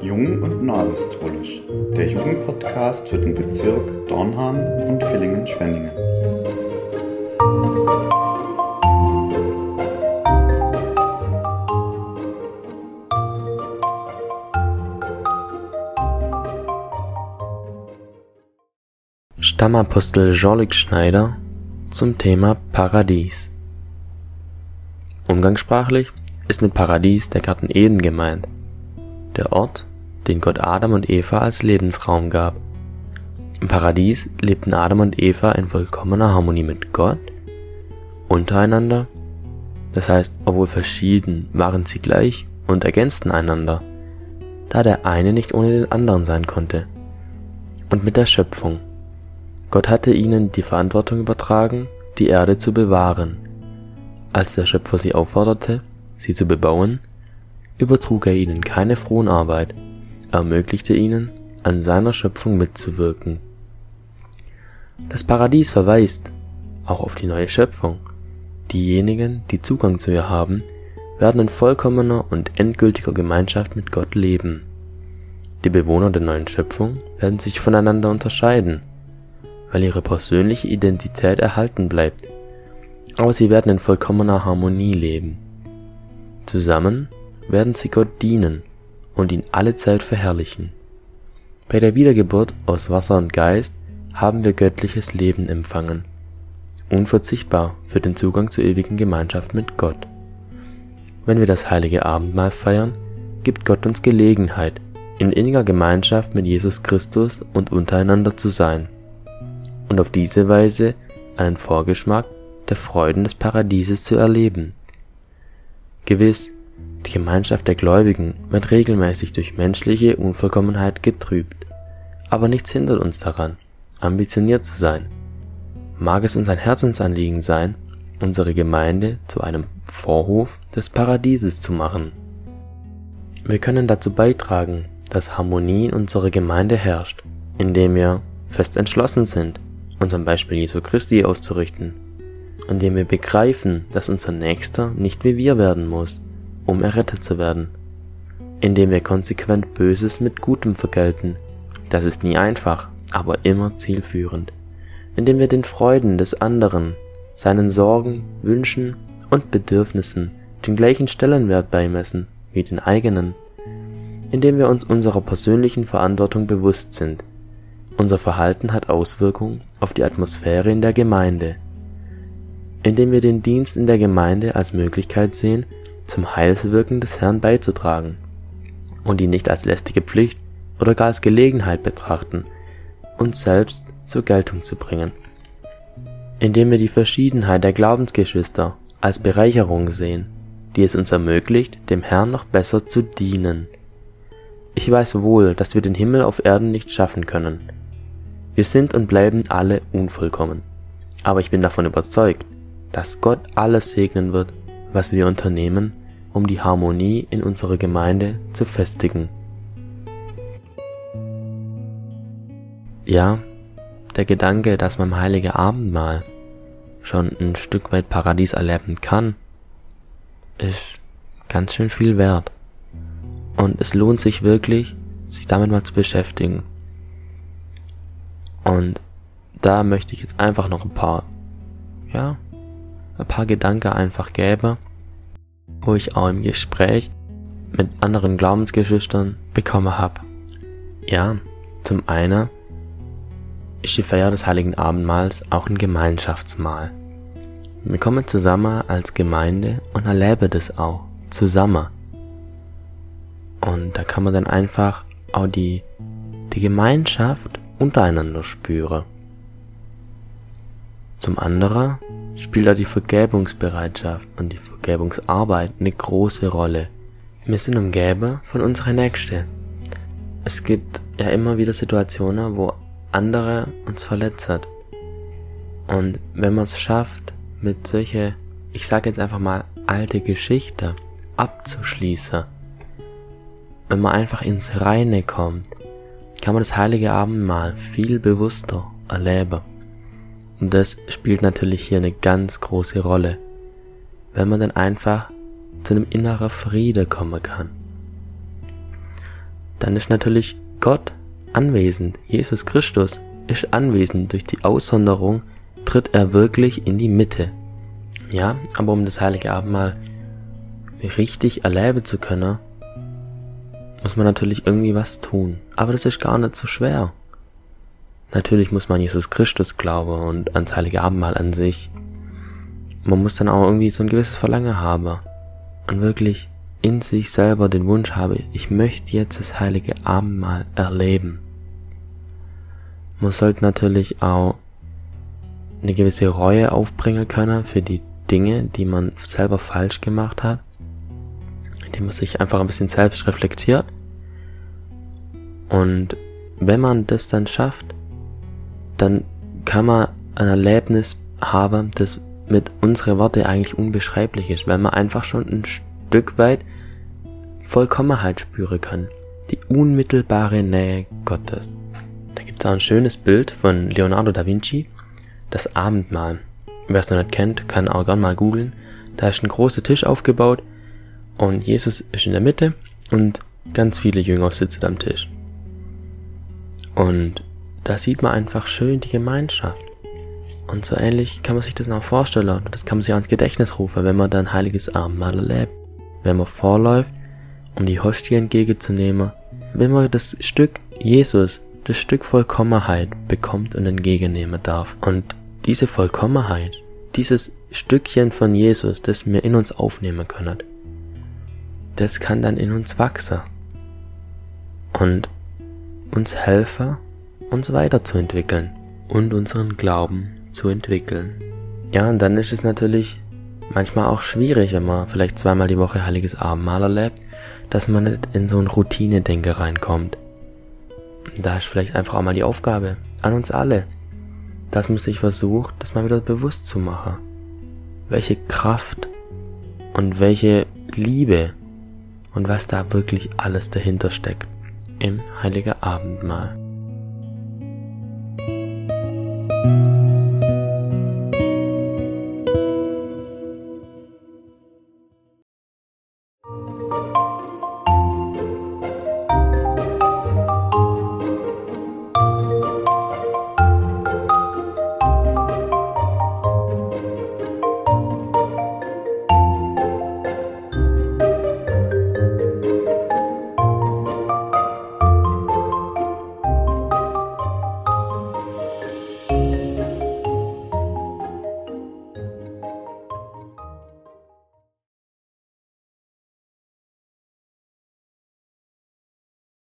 Jung und Neuapostolisch, der Jugendpodcast für den Bezirk Dornham und Villingen-Schwenningen. Stammapostel Jean-Luc Schneider zum Thema Paradies. Umgangssprachlich ist mit Paradies der Garten Eden gemeint, der Ort, den Gott Adam und Eva als Lebensraum gab. Im Paradies lebten Adam und Eva in vollkommener Harmonie mit Gott, untereinander, das heißt, obwohl verschieden, waren sie gleich und ergänzten einander, da der eine nicht ohne den anderen sein konnte, und mit der Schöpfung, Gott hatte ihnen die Verantwortung übertragen, die Erde zu bewahren. Als der Schöpfer sie aufforderte, sie zu bebauen, übertrug er ihnen keine Fronarbeit, ermöglichte ihnen, an seiner Schöpfung mitzuwirken. Das Paradies verweist auch auf die neue Schöpfung. Diejenigen, die Zugang zu ihr haben, werden in vollkommener und endgültiger Gemeinschaft mit Gott leben. Die Bewohner der neuen Schöpfung werden sich voneinander unterscheiden weil ihre persönliche Identität erhalten bleibt, aber sie werden in vollkommener Harmonie leben. Zusammen werden sie Gott dienen und ihn alle Zeit verherrlichen. Bei der Wiedergeburt aus Wasser und Geist haben wir göttliches Leben empfangen, unverzichtbar für den Zugang zur ewigen Gemeinschaft mit Gott. Wenn wir das heilige Abendmahl feiern, gibt Gott uns Gelegenheit, in inniger Gemeinschaft mit Jesus Christus und untereinander zu sein und auf diese Weise einen Vorgeschmack der Freuden des Paradieses zu erleben. Gewiss, die Gemeinschaft der Gläubigen wird regelmäßig durch menschliche Unvollkommenheit getrübt, aber nichts hindert uns daran, ambitioniert zu sein. Mag es uns ein Herzensanliegen sein, unsere Gemeinde zu einem Vorhof des Paradieses zu machen. Wir können dazu beitragen, dass Harmonie in unserer Gemeinde herrscht, indem wir fest entschlossen sind, unserem Beispiel Jesu Christi auszurichten, indem wir begreifen, dass unser Nächster nicht wie wir werden muss, um errettet zu werden, indem wir konsequent Böses mit Gutem vergelten, das ist nie einfach, aber immer zielführend, indem wir den Freuden des anderen, seinen Sorgen, Wünschen und Bedürfnissen den gleichen Stellenwert beimessen wie den eigenen, indem wir uns unserer persönlichen Verantwortung bewusst sind. Unser Verhalten hat Auswirkungen auf die Atmosphäre in der Gemeinde. Indem wir den Dienst in der Gemeinde als Möglichkeit sehen, zum Heilswirken des Herrn beizutragen und ihn nicht als lästige Pflicht oder gar als Gelegenheit betrachten, uns selbst zur Geltung zu bringen. Indem wir die Verschiedenheit der Glaubensgeschwister als Bereicherung sehen, die es uns ermöglicht, dem Herrn noch besser zu dienen. Ich weiß wohl, dass wir den Himmel auf Erden nicht schaffen können, wir sind und bleiben alle unvollkommen. Aber ich bin davon überzeugt, dass Gott alles segnen wird, was wir unternehmen, um die Harmonie in unserer Gemeinde zu festigen. Ja, der Gedanke, dass man Heilige Abendmahl schon ein Stück weit Paradies erleben kann, ist ganz schön viel wert. Und es lohnt sich wirklich, sich damit mal zu beschäftigen. Und da möchte ich jetzt einfach noch ein paar, ja, ein paar Gedanken einfach geben, wo ich auch im Gespräch mit anderen Glaubensgeschwistern bekommen habe. Ja, zum einen ist die Feier des Heiligen Abendmahls auch ein Gemeinschaftsmahl. Wir kommen zusammen als Gemeinde und erleben das auch zusammen. Und da kann man dann einfach auch die, die Gemeinschaft untereinander spüre. Zum anderen spielt da die Vergebungsbereitschaft und die Vergebungsarbeit eine große Rolle. Wir sind umgeben von unseren Nächsten. Es gibt ja immer wieder Situationen, wo andere uns verletzt Und wenn man es schafft, mit solche, ich sage jetzt einfach mal, alte Geschichte abzuschließen, wenn man einfach ins Reine kommt, kann man das heilige Abendmahl viel bewusster erleben. Und das spielt natürlich hier eine ganz große Rolle, wenn man dann einfach zu einem inneren Friede kommen kann. Dann ist natürlich Gott anwesend. Jesus Christus ist anwesend. Durch die Aussonderung tritt er wirklich in die Mitte. Ja, aber um das heilige Abendmahl richtig erleben zu können, muss man natürlich irgendwie was tun. Aber das ist gar nicht so schwer. Natürlich muss man Jesus Christus glauben und ans heilige Abendmahl an sich. Man muss dann auch irgendwie so ein gewisses Verlangen haben und wirklich in sich selber den Wunsch habe, ich möchte jetzt das heilige Abendmahl erleben. Man sollte natürlich auch eine gewisse Reue aufbringen können für die Dinge, die man selber falsch gemacht hat, indem man sich einfach ein bisschen selbst reflektiert. Und wenn man das dann schafft, dann kann man ein Erlebnis haben, das mit unseren Worte eigentlich unbeschreiblich ist, weil man einfach schon ein Stück weit Vollkommenheit spüren kann. Die unmittelbare Nähe Gottes. Da gibt es auch ein schönes Bild von Leonardo da Vinci, das Abendmahl. Wer es noch nicht kennt, kann auch gern mal googeln. Da ist ein großer Tisch aufgebaut und Jesus ist in der Mitte und ganz viele Jünger sitzen am Tisch. Und da sieht man einfach schön die Gemeinschaft. Und so ähnlich kann man sich das auch vorstellen. Und das kann man sich auch ins Gedächtnis rufen, wenn man dann heiliges Abendmahl erlebt. Wenn man vorläuft, um die Hostie entgegenzunehmen. Wenn man das Stück Jesus, das Stück Vollkommenheit bekommt und entgegennehmen darf. Und diese Vollkommenheit, dieses Stückchen von Jesus, das wir in uns aufnehmen können, das kann dann in uns wachsen. Und uns helfen, uns weiterzuentwickeln und unseren Glauben zu entwickeln. Ja, und dann ist es natürlich manchmal auch schwierig, wenn man vielleicht zweimal die Woche heiliges Abendmahl erlebt, dass man nicht in so ein Routine-Denke reinkommt. Da ist vielleicht einfach auch mal die Aufgabe an uns alle, dass man sich versucht, das mal wieder bewusst zu machen. Welche Kraft und welche Liebe und was da wirklich alles dahinter steckt im Heiligen Abendmahl. thank you